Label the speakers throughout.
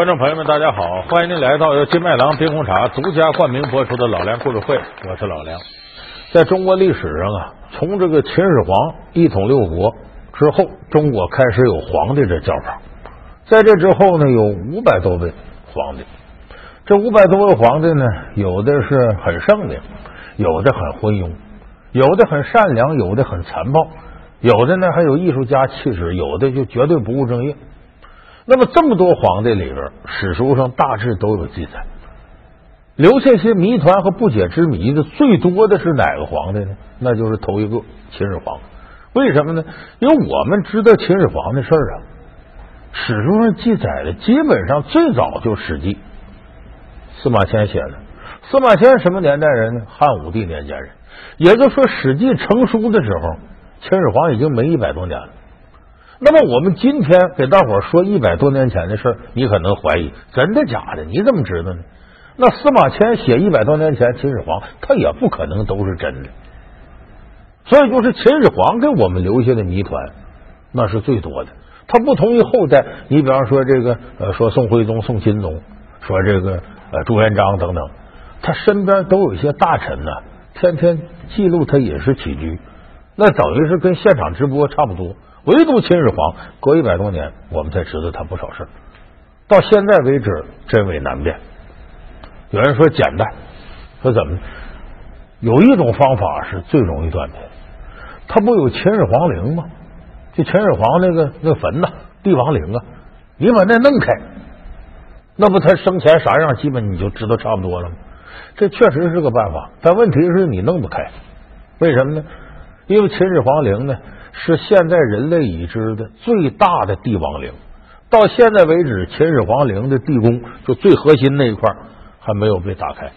Speaker 1: 观众朋友们，大家好！欢迎您来到由金麦郎冰红茶独家冠名播出的《老梁故事会》，我是老梁。在中国历史上啊，从这个秦始皇一统六国之后，中国开始有皇帝这叫法。在这之后呢，有五百多位皇帝。这五百多位皇帝呢，有的是很圣明，有的很昏庸，有的很善良，有的很残暴，有的呢还有艺术家气质，有的就绝对不务正业。那么这么多皇帝里边，史书上大致都有记载，留下些谜团和不解之谜的最多的是哪个皇帝呢？那就是头一个秦始皇。为什么呢？因为我们知道秦始皇的事儿啊，史书上记载的基本上最早就《史记》，司马迁写的。司马迁什么年代人呢？汉武帝年间人。也就是说，《史记》成书的时候，秦始皇已经没一百多年了。那么我们今天给大伙说一百多年前的事儿，你可能怀疑真的假的？你怎么知道呢？那司马迁写一百多年前秦始皇，他也不可能都是真的。所以就是秦始皇给我们留下的谜团，那是最多的。他不同于后代，你比方说这个呃，说宋徽宗、宋钦宗，说这个呃朱元璋等等，他身边都有一些大臣呢，天天记录他饮食起居，那等于是跟现场直播差不多。唯独秦始皇，隔一百多年，我们才知道他不少事到现在为止，真伪难辨。有人说简单，说怎么？有一种方法是最容易断的。他不有秦始皇陵吗？就秦始皇那个那坟呐，帝王陵啊，你把那弄开，那不他生前啥样，基本你就知道差不多了吗？这确实是个办法，但问题是你弄不开。为什么呢？因为秦始皇陵呢。是现在人类已知的最大的帝王陵，到现在为止，秦始皇陵的地宫就最核心那一块还没有被打开，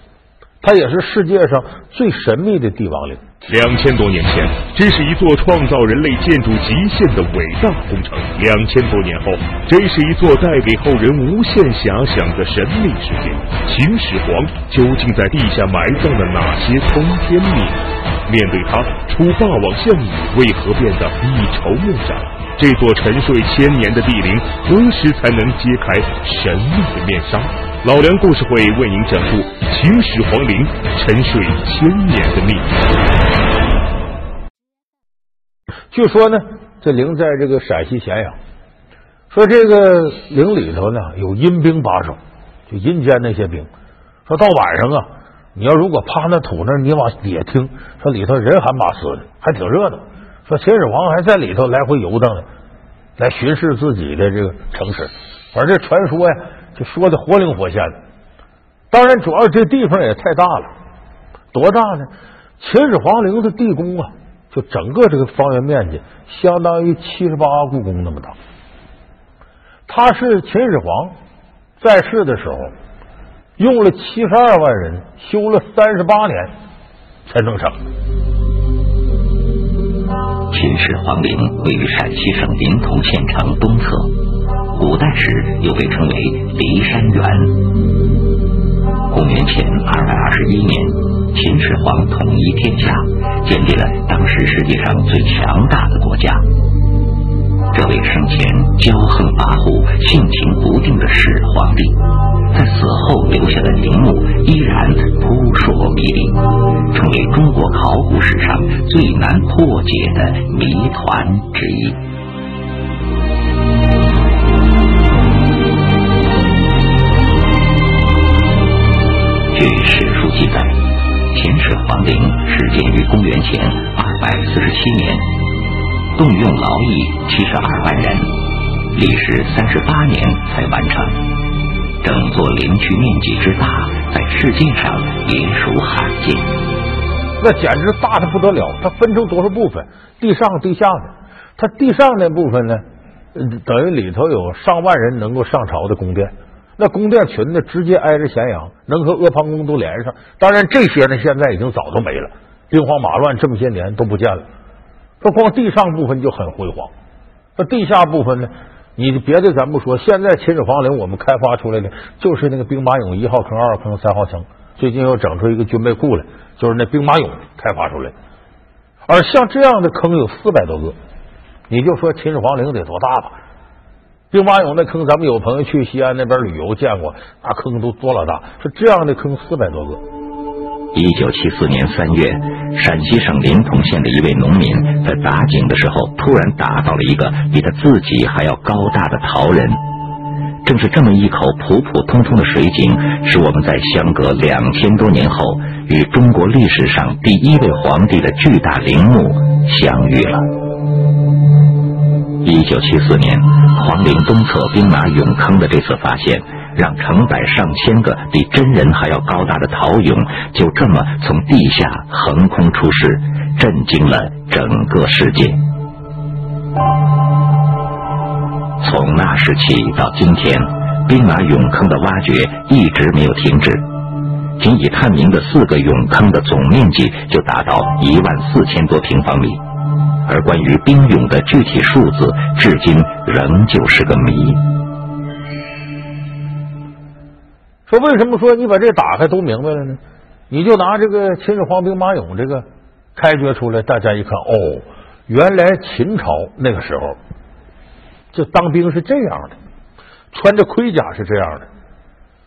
Speaker 1: 它也是世界上最神秘的帝王陵。
Speaker 2: 两千多年前，这是一座创造人类建筑极限的伟大工程；两千多年后，这是一座带给后人无限遐想的神秘世界。秦始皇究竟在地下埋葬了哪些通天秘？面对他，楚霸王项羽为何变得一筹莫展？这座沉睡千年的帝陵，何时才能揭开神秘的面纱？老梁故事会为您讲述秦始皇陵沉睡千年的秘密。
Speaker 1: 据说呢，这陵在这个陕西咸阳，说这个陵里头呢有阴兵把守，就阴间那些兵，说到晚上啊。你要如果趴那土那，你往底下听，说里头人喊马嘶的，还挺热闹。说秦始皇还在里头来回游荡呢，来巡视自己的这个城池。反正这传说呀，就说的活灵活现的。当然，主要这地方也太大了，多大呢？秦始皇陵的地宫啊，就整个这个方圆面积相当于七十八故宫那么大。他是秦始皇在世的时候。用了七十二万人修了三十八年才弄成。
Speaker 3: 秦始皇陵位于陕西省临潼县城东侧，古代时又被称为骊山园。公元前二百二十一年，秦始皇统一天下，建立了当时世界上最强大的国家。这位生前骄横跋扈、性情不定的始皇帝，在死后留下的陵墓依然扑朔迷离，成为中国考古史上最难破解的谜团之一。据史书记载，秦始皇陵始建于公元前二百四十七年。动用劳役七十二万人，历时三十八年才完成。整座陵区面积之大，在世界上也属罕见。
Speaker 1: 那简直大的不得了！它分成多少部分？地上、地下的。它地上那部分呢，等于里头有上万人能够上朝的宫殿。那宫殿群呢，直接挨着咸阳，能和阿房宫都连上。当然，这些呢，现在已经早都没了，兵荒马乱，这么些年都不见了。说光地上部分就很辉煌，那地下部分呢？你别的咱不说，现在秦始皇陵我们开发出来的就是那个兵马俑一号坑、二号坑、三号坑，最近又整出一个军备库来，就是那兵马俑开发出来。而像这样的坑有四百多个，你就说秦始皇陵得多大吧？兵马俑那坑，咱们有朋友去西安那边旅游见过，那坑都多老大，说这样的坑四百多个。
Speaker 3: 一九七四年三月，陕西省临潼县的一位农民在打井的时候，突然打到了一个比他自己还要高大的陶人。正是这么一口普普通通的水井，使我们在相隔两千多年后，与中国历史上第一位皇帝的巨大陵墓相遇了。一九七四年，皇陵东侧兵马俑坑的这次发现。让成百上千个比真人还要高大的陶俑就这么从地下横空出世，震惊了整个世界。从那时起到今天，兵马俑坑的挖掘一直没有停止。仅已探明的四个俑坑的总面积就达到一万四千多平方米，而关于兵俑的具体数字，至今仍旧是个谜。
Speaker 1: 说为什么说你把这打开都明白了呢？你就拿这个秦始皇兵马俑这个开掘出来，大家一看，哦，原来秦朝那个时候，这当兵是这样的，穿着盔甲是这样的，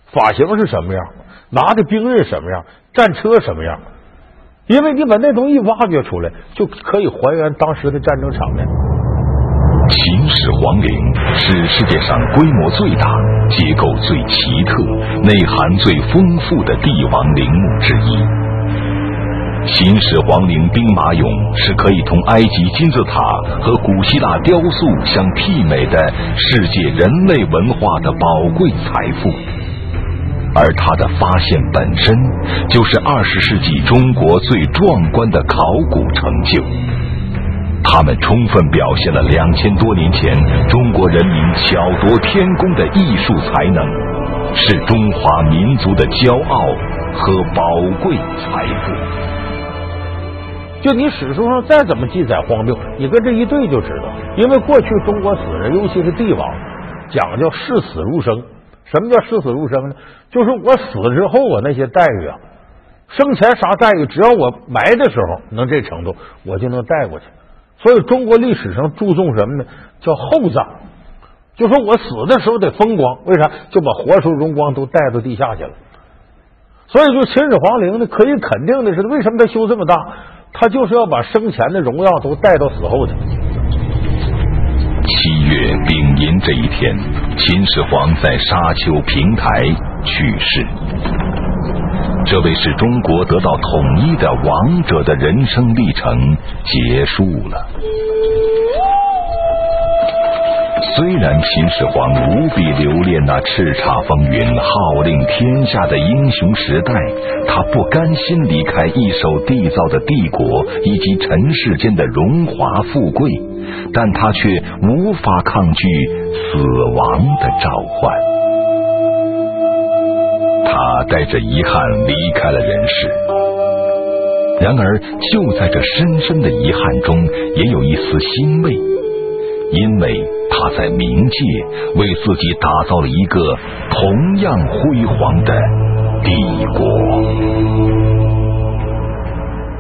Speaker 1: 发型是什么样，拿的兵刃什么样，战车什么样，因为你把那东西挖掘出来，就可以还原当时的战争场面。
Speaker 2: 秦始皇陵是世界上规模最大、结构最奇特、内涵最丰富的帝王陵墓之一。秦始皇陵兵马俑是可以同埃及金字塔和古希腊雕塑相媲美的世界人类文化的宝贵财富，而它的发现本身就是二十世纪中国最壮观的考古成就。他们充分表现了两千多年前中国人民巧夺天工的艺术才能，是中华民族的骄傲和宝贵财富。
Speaker 1: 就你史书上再怎么记载荒谬，你跟这一对就知道。因为过去中国死人，尤其是帝王，讲究视死如生。什么叫视死如生呢？就是我死之后啊，那些待遇啊，生前啥待遇，只要我埋的时候能这程度，我就能带过去。所以中国历史上注重什么呢？叫厚葬，就说我死的时候得风光，为啥？就把活时候荣光都带到地下去了。所以，就秦始皇陵呢，可以肯定的是，为什么他修这么大？他就是要把生前的荣耀都带到死后去。
Speaker 2: 七月丙寅这一天，秦始皇在沙丘平台去世。这位使中国得到统一的王者的人生历程结束了。虽然秦始皇无比留恋那叱咤风云、号令天下的英雄时代，他不甘心离开一手缔造的帝国以及尘世间的荣华富贵，但他却无法抗拒死亡的召唤。他带着遗憾离开了人世，然而就在这深深的遗憾中，也有一丝欣慰，因为他在冥界为自己打造了一个同样辉煌的帝国。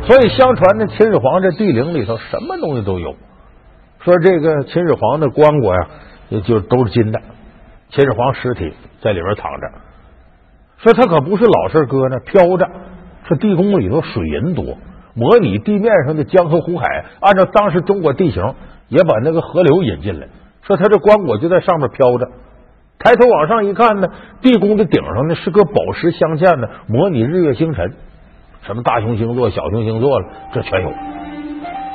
Speaker 1: 所以，相传呢，秦始皇这帝陵里头什么东西都有。说这个秦始皇的棺椁呀，就都是金的，秦始皇尸体在里边躺着。说他可不是老实搁那飘着，说地宫里头水银多，模拟地面上的江河湖海，按照当时中国地形，也把那个河流引进来。说他这棺椁就在上面飘着，抬头往上一看呢，地宫的顶上呢是个宝石镶嵌的，模拟日月星辰，什么大熊星座、小熊星座了，这全有，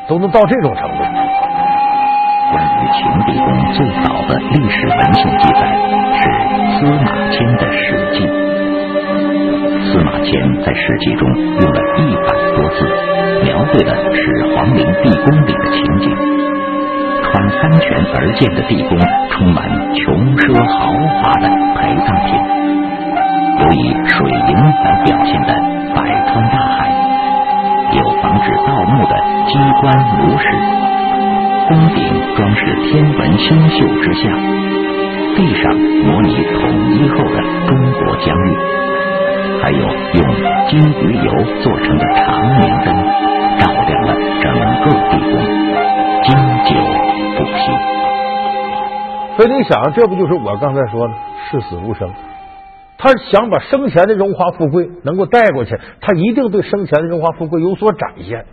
Speaker 1: 都能到这种程度。
Speaker 3: 关于秦地宫最早的历史文献记载是司马迁的《史记》。司马迁在《史记》中用了一百多字，描绘的是皇陵地宫里的情景。穿三泉而建的地宫，充满穷奢豪华的陪葬品，有以水银来表现的百川大海，有防止盗墓的机关炉石，宫顶装饰天文星宿之像，地上模拟统一后的中国疆域。还有用金鱼油做成的长明灯，照亮了整个地宫，经久不息。
Speaker 1: 所以你想，这不就是我刚才说的视死如生？他想把生前的荣华富贵能够带过去，他一定对生前的荣华富贵有所展现。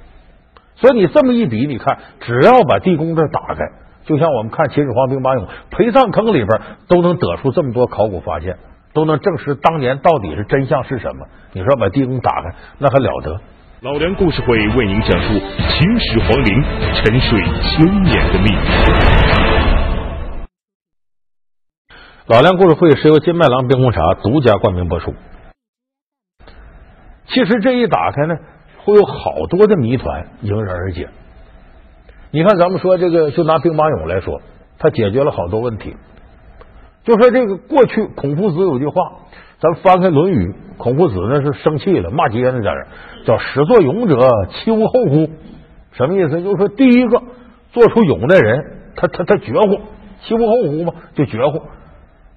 Speaker 1: 所以你这么一比，你看，只要把地宫这打开，就像我们看秦始皇兵马俑陪葬坑里边，都能得出这么多考古发现，都能证实当年到底是真相是什么。你说把地宫打开，那还了得？
Speaker 2: 老梁故事会为您讲述秦始皇陵沉睡千年的秘密。
Speaker 1: 老梁故事会是由金麦郎冰红茶独家冠名播出。其实这一打开呢，会有好多的谜团迎刃而解。你看，咱们说这个，就拿兵马俑来说，它解决了好多问题。就说这个过去，孔夫子有句话，咱们翻开《论语》，孔夫子那是生气了，骂街呢，在这叫“始作俑者，其无后乎？”什么意思？就是说，第一个做出俑的人，他他他绝乎，其无后乎嘛，就绝乎。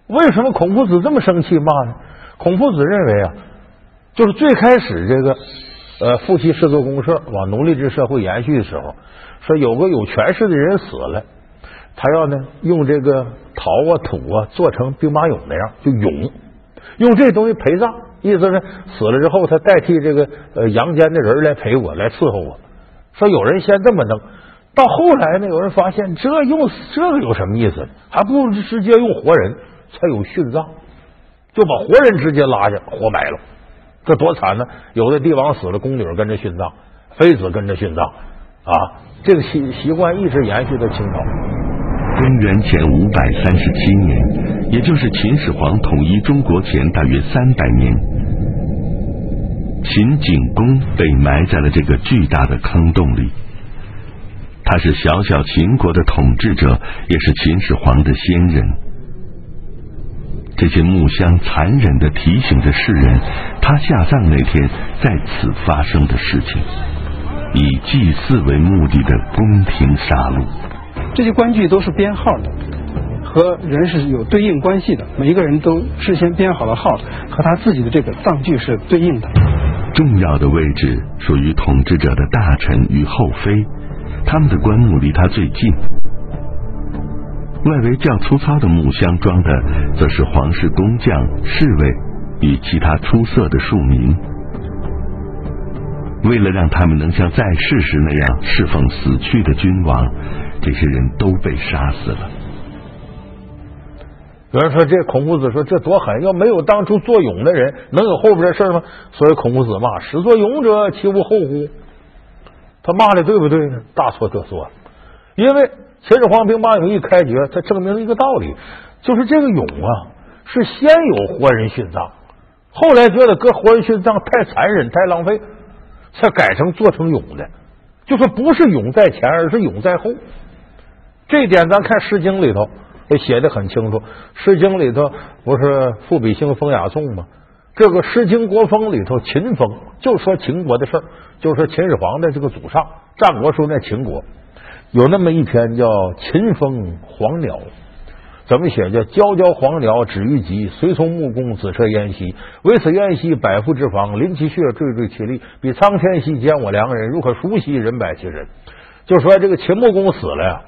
Speaker 1: 为什么孔夫子这么生气骂呢？孔夫子认为啊，就是最开始这个呃父系氏族公社往奴隶制社会延续的时候，说有个有权势的人死了，他要呢用这个陶啊土啊做成兵马俑那样，就俑，用这东西陪葬，意思是死了之后他代替这个呃阳间的人来陪我，来伺候我。说有人先这么弄，到后来呢，有人发现这用这个有什么意思？还不如直接用活人。才有殉葬，就把活人直接拉下活埋了，这多惨呢！有的帝王死了，宫女跟着殉葬，妃子跟着殉葬啊！这个习习惯一直延续到清朝。
Speaker 4: 公元前五百三十七年，也就是秦始皇统一中国前大约三百年，秦景公被埋在了这个巨大的坑洞里。他是小小秦国的统治者，也是秦始皇的先人。这些木箱残忍的提醒着世人，他下葬那天在此发生的事情，以祭祀为目的的宫廷杀戮。
Speaker 5: 这些官具都是编号的，和人是有对应关系的。每一个人都事先编好了号，和他自己的这个葬具是对应的。
Speaker 4: 重要的位置属于统治者的大臣与后妃，他们的棺木离他最近。外围较粗糙的木箱装的，则是皇室工匠、侍卫与其他出色的庶民。为了让他们能像在世时那样侍奉死去的君王，这些人都被杀死了。
Speaker 1: 有人说：“这孔夫子说这多狠！要没有当初做俑的人，能有后边的事吗？”所以孔夫子骂：“始作俑者，其无后乎？”他骂的对不对呢？大错特错，因为。秦始皇兵马俑一开掘，他证明了一个道理，就是这个俑啊是先有活人殉葬，后来觉得搁活人殉葬太残忍、太浪费，才改成做成俑的。就说不是俑在前，而是俑在后。这点咱看《诗经》里头也写的很清楚，《诗经》里头不是赋比兴风雅颂吗？这个《诗经国风》里头，秦风就说秦国的事儿，就说秦始皇的这个祖上，战国时候那秦国。有那么一篇叫《秦风黄鸟》，怎么写？叫“皎皎黄鸟止于棘，随从木工子车燕兮。为此燕兮，百夫之防，临其穴，惴惴其力。比苍天兮，见我良人，如可熟悉，人百其人。”就说这个秦穆公死了呀，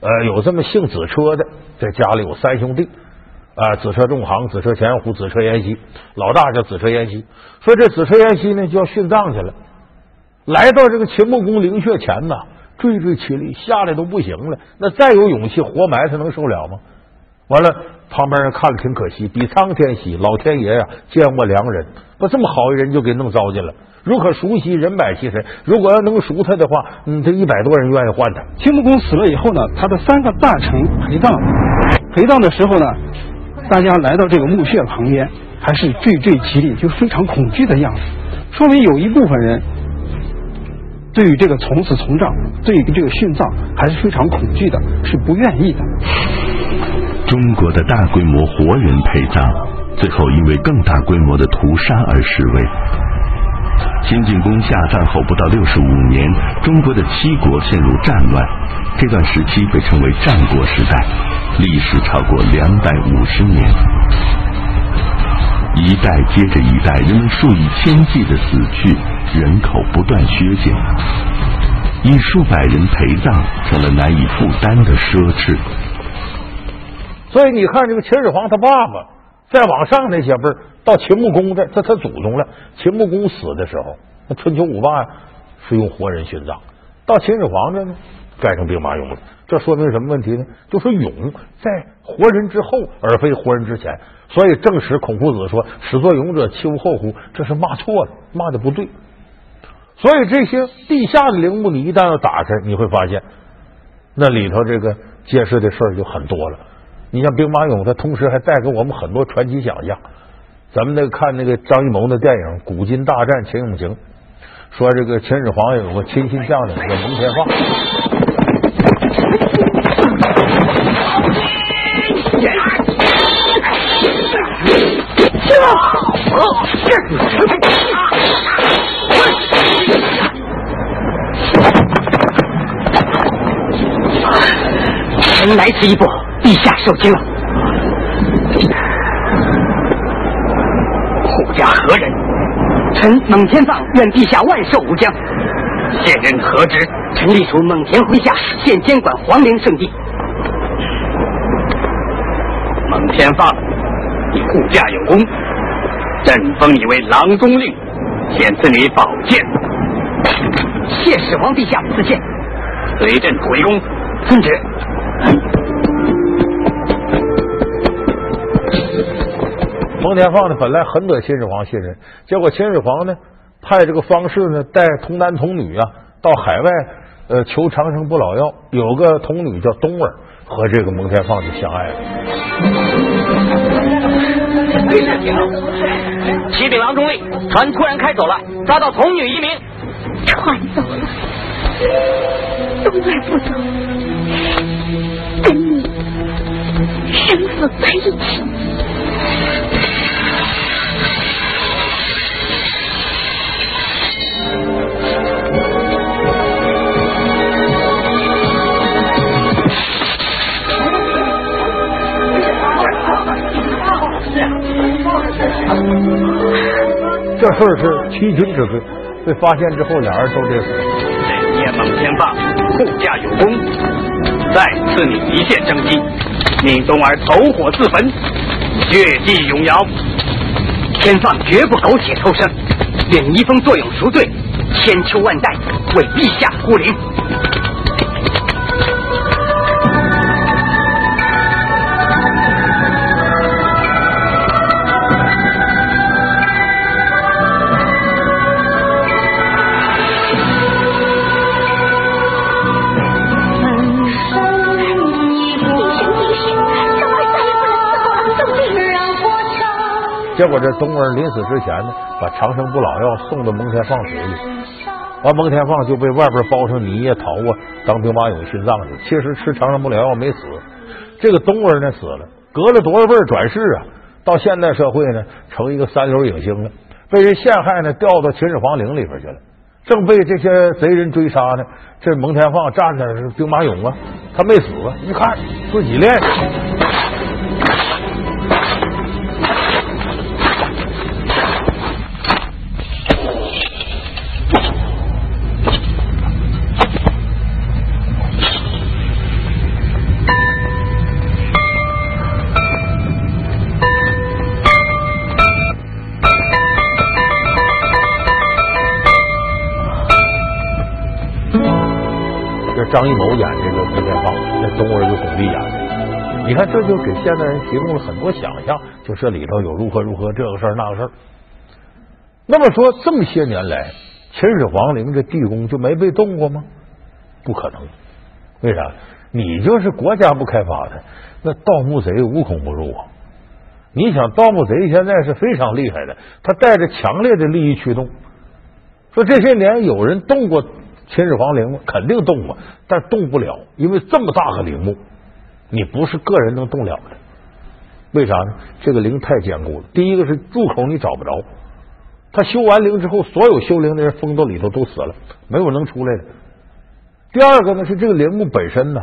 Speaker 1: 呃，有这么姓子车的，在家里有三兄弟啊，子车仲行、子车前虎、子车燕兮。老大叫子车燕兮，说这子车燕兮呢就要殉葬去了，来到这个秦穆公陵穴前呢。惴惴其力，吓得都不行了。那再有勇气活埋，他能受了吗？完了，旁边人看了挺可惜。比苍天喜，老天爷呀，见过良人，把这么好的人就给弄糟践了。如可熟悉，人百其神。如果要能熟他的话，嗯，这一百多人愿意换他。
Speaker 5: 秦穆公死了以后呢，他的三个大臣陪葬，陪葬的时候呢，大家来到这个墓穴旁边，还是惴惴其力，就非常恐惧的样子，说明有一部分人。对于这个从此从葬，对于这个殉葬还是非常恐惧的，是不愿意的。
Speaker 4: 中国的大规模活人陪葬，最后因为更大规模的屠杀而失位。秦景公下葬后不到六十五年，中国的七国陷入战乱，这段时期被称为战国时代，历史超过两百五十年。一代接着一代，人们数以千计的死去。人口不断削减，以数百人陪葬成了难以负担的奢侈。
Speaker 1: 所以你看，这个秦始皇他爸爸再往上那些辈儿，到秦穆公这，这他祖宗了。秦穆公死的时候，那春秋五霸是用活人殉葬，到秦始皇这呢，改成兵马俑了。这说明什么问题呢？就说俑在活人之后，而非活人之前。所以正史孔夫子说：“始作俑者，其无后乎？”这是骂错了，骂的不对。所以这些地下的陵墓，你一旦要打开，你会发现那里头这个揭示的事儿就很多了。你像兵马俑，它同时还带给我们很多传奇想象。咱们那个看那个张艺谋的电影《古今大战秦俑情》，说这个秦始皇有个亲信将领叫蒙天放。
Speaker 6: 臣来此一步，陛下受惊了。护驾何人？臣蒙天放，愿陛下万寿无疆。现任何职？臣隶属蒙恬麾下，现监管皇陵圣地。蒙天放，你护驾有功。朕封你为郎中令，现赐你宝剑。谢始皇陛下赐剑，随朕回宫。遵旨。
Speaker 1: 蒙天放呢，本来很得秦始皇信任，结果秦始皇呢，派这个方士呢，带童男童女啊，到海外呃求长生不老药。有个童女叫冬儿，和这个蒙天放就相爱了。
Speaker 6: 启禀郎中令，船突然开走了，抓到童女一名。
Speaker 7: 船走了，冬儿不走，跟你生死在一起。
Speaker 1: 这事儿是欺君之罪，被发现之后，俩人都得死。
Speaker 6: 这夜蒙天放，护驾有功，再赐你一线生机，命东儿投火自焚，血祭永尧。天放绝不苟且偷生，愿移风作俑赎罪，千秋万代为陛下护灵。
Speaker 1: 结果这冬儿临死之前呢，把长生不老药送到蒙天放嘴里，完蒙天放就被外边包上泥呀、桃啊，当兵马俑殉葬去。其实吃长生不老药没死，这个冬儿呢死了，隔了多少辈转世啊？到现代社会呢，成一个三流影星了，被人陷害呢，掉到秦始皇陵里边去了，正被这些贼人追杀呢。这蒙天放站着是兵马俑啊，他没死啊，一看自己练。中国人就巩俐演的。你看，这就给现代人提供了很多想象，就这里头有如何如何这个事儿那个事儿。那么说，这么些年来，秦始皇陵这地宫就没被动过吗？不可能。为啥？你就是国家不开发的，那盗墓贼无孔不入啊！你想，盗墓贼现在是非常厉害的，他带着强烈的利益驱动。说这些年有人动过。秦始皇陵肯定动过，但动不了，因为这么大个陵墓，你不是个人能动了的。为啥呢？这个陵太坚固了。第一个是入口你找不着，他修完陵之后，所有修陵的人封到里头都死了，没有能出来的。第二个呢是这个陵墓本身呢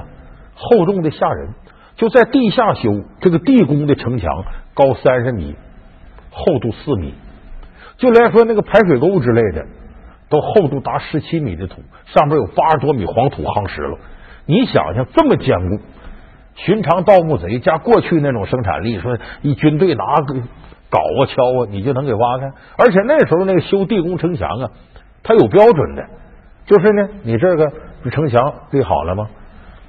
Speaker 1: 厚重的吓人，就在地下修这个地宫的城墙高三十米，厚度四米，就连说那个排水沟之类的。都厚度达十七米的土，上边有八十多米黄土夯实了。你想想，这么坚固，寻常盗墓贼加过去那种生产力，说一军队拿镐啊锹啊，你就能给挖开。而且那时候那个修地宫城墙啊，它有标准的，就是呢，你这个城墙立好了吗？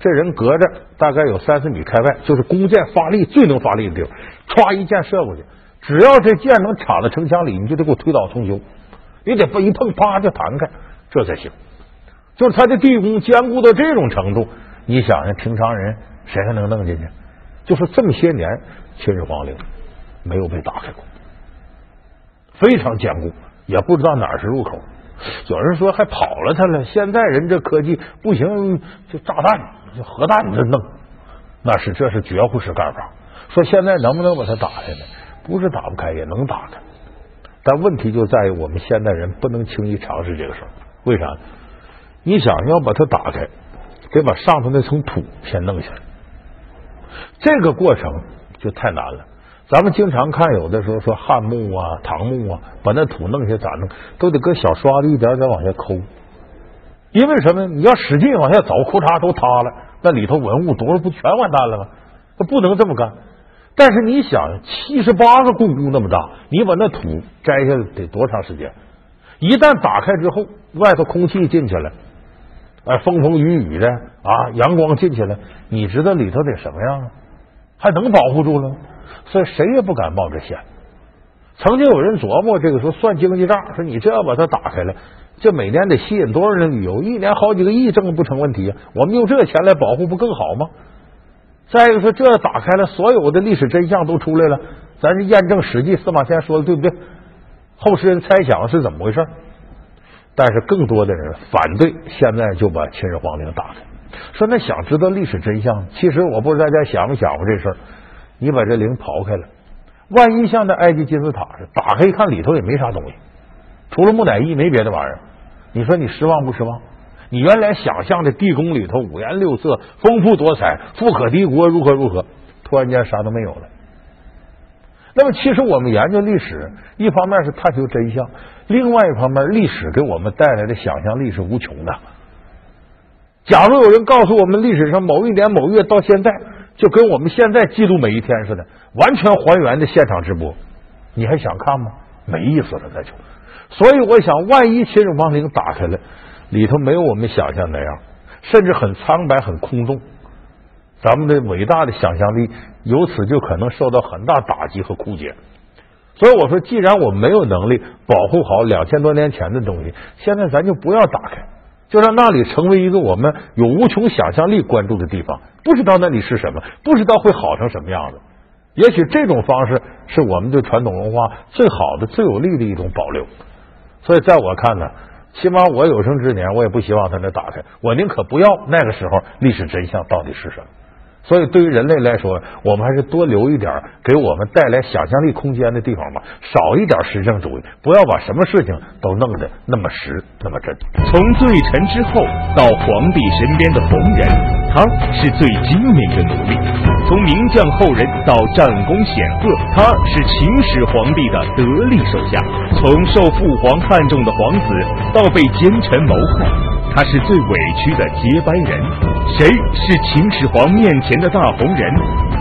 Speaker 1: 这人隔着大概有三四米开外，就是弓箭发力最能发力的地方，歘一箭射过去，只要这箭能插到城墙里，你就得给我推倒重修，你得一碰啪就弹开，这才行。就是他的地宫坚固到这种程度，你想想，平常人谁还能弄进去？就是这么些年，秦始皇陵没有被打开过，非常坚固，也不知道哪儿是入口。有人说还跑了他了，现在人这科技不行，就炸弹、就核弹这弄，那是这是绝户式干法。说现在能不能把它打开呢？不是打不开，也能打开。但问题就在于我们现代人不能轻易尝试这个事儿。为啥？你想要把它打开，得把上头那层土先弄下来，这个过程就太难了。咱们经常看，有的时候说汉墓啊、唐墓啊，把那土弄下咋弄？都得搁小刷子一点点往下抠，因为什么？你要使劲往下走，裤衩都塌了，那里头文物多少不全完蛋了吗？不能这么干。但是你想，七十八个故宫那么大，你把那土摘下来得多长时间？一旦打开之后，外头空气进去了，哎，风风雨雨的啊，阳光进去了，你知道里头得什么样啊？还能保护住了吗？所以谁也不敢冒这险。曾经有人琢磨这个说算经济账，说你这要把它打开了，这每年得吸引多少人旅游？一年好几个亿挣不成问题啊！我们用这钱来保护不更好吗？再一个说，这打开了，所有的历史真相都出来了，咱是验证《史记》司马迁说的对不对？后世人猜想是怎么回事？但是更多的人反对，现在就把秦始皇陵打开，说那想知道历史真相，其实我不知道大家想没想过这事儿。你把这陵刨开了，万一像那埃及金字塔似的，打开一看里头也没啥东西，除了木乃伊没别的玩意儿。你说你失望不失望？你原来想象的地宫里头五颜六色、丰富多彩、富可敌国，如何如何，突然间啥都没有了。那么，其实我们研究历史，一方面是探求真相，另外一方面，历史给我们带来的想象力是无穷的。假如有人告诉我们历史上某一年某月到现在。就跟我们现在记录每一天似的，完全还原的现场直播，你还想看吗？没意思了，那就。所以我想，万一秦始皇陵打开了，里头没有我们想象那样，甚至很苍白、很空洞，咱们的伟大的想象力由此就可能受到很大打击和枯竭。所以我说，既然我没有能力保护好两千多年前的东西，现在咱就不要打开。就让那里成为一个我们有无穷想象力关注的地方，不知道那里是什么，不知道会好成什么样子。也许这种方式是我们对传统文化最好的、最有利的一种保留。所以，在我看呢，起码我有生之年，我也不希望他能打开，我宁可不要那个时候历史真相到底是什么。所以，对于人类来说，我们还是多留一点给我们带来想象力空间的地方吧，少一点实证主义，不要把什么事情都弄得那么实那么真。
Speaker 2: 从罪臣之后到皇帝身边的红人，他是最精明的奴隶；从名将后人到战功显赫，他是秦始皇帝的得力手下；从受父皇看重的皇子到被奸臣谋害。他是最委屈的接班人，谁是秦始皇面前的大红人？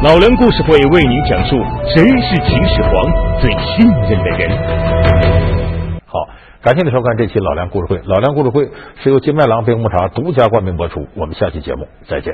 Speaker 2: 老梁故事会为您讲述谁是秦始皇最信任的人。
Speaker 1: 好，感谢您收看这期老梁故事会。老梁故事会是由金麦郎冰红茶独家冠名播出。我们下期节目再见。